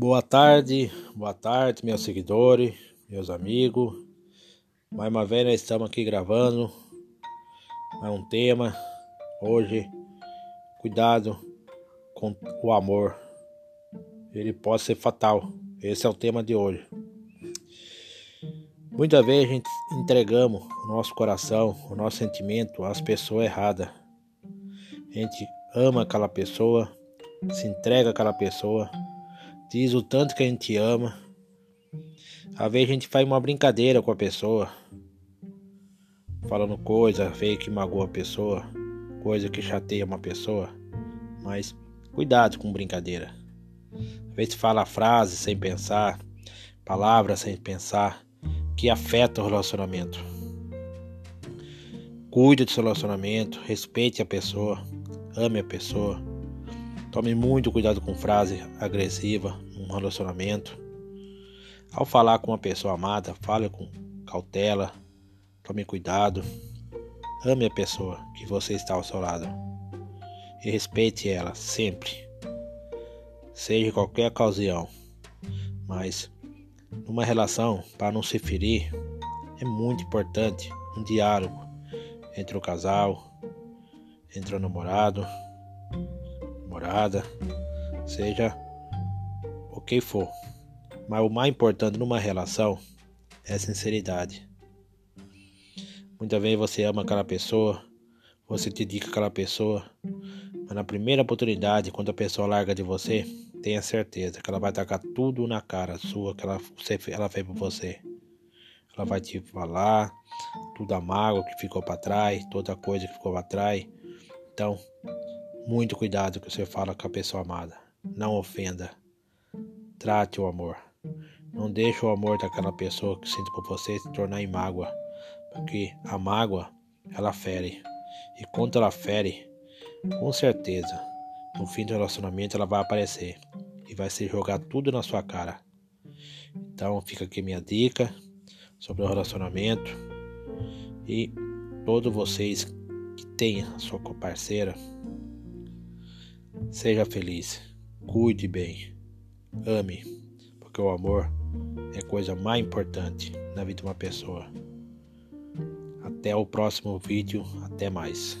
Boa tarde, boa tarde, meus seguidores, meus amigos. Mais uma vez nós estamos aqui gravando um tema. Hoje, cuidado com o amor. Ele pode ser fatal. Esse é o tema de hoje. Muitas vezes a gente entregamos o nosso coração, o nosso sentimento às pessoas erradas. A gente ama aquela pessoa, se entrega àquela pessoa diz o tanto que a gente ama. Às vezes a gente faz uma brincadeira com a pessoa, falando coisa feia que magoa a pessoa, coisa que chateia uma pessoa. Mas cuidado com brincadeira. Às vezes fala frase sem pensar, palavras sem pensar, que afeta o relacionamento. Cuide do seu relacionamento, respeite a pessoa, ame a pessoa. Tome muito cuidado com frase agressiva num relacionamento. Ao falar com uma pessoa amada, fale com cautela, tome cuidado. Ame a pessoa que você está ao seu lado e respeite ela sempre, seja em qualquer ocasião. Mas numa relação, para não se ferir, é muito importante um diálogo entre o casal, entre o namorado namorada, seja o que for. Mas o mais importante numa relação é a sinceridade. Muitas vezes você ama aquela pessoa, você te dedica aquela pessoa, mas na primeira oportunidade, quando a pessoa larga de você, tenha certeza que ela vai tacar tudo na cara sua que ela, ela fez por você. Ela vai te falar tudo a mágoa que ficou para trás, toda coisa que ficou para trás. Então, muito cuidado que você fala com a pessoa amada. Não ofenda. Trate o amor. Não deixe o amor daquela pessoa que sente por você se tornar em mágoa. Porque a mágoa, ela fere. E quando ela fere, com certeza, no fim do relacionamento ela vai aparecer. E vai se jogar tudo na sua cara. Então fica aqui minha dica sobre o relacionamento. E todos vocês que têm a sua parceira, Seja feliz, cuide bem, ame, porque o amor é a coisa mais importante na vida de uma pessoa. Até o próximo vídeo, até mais.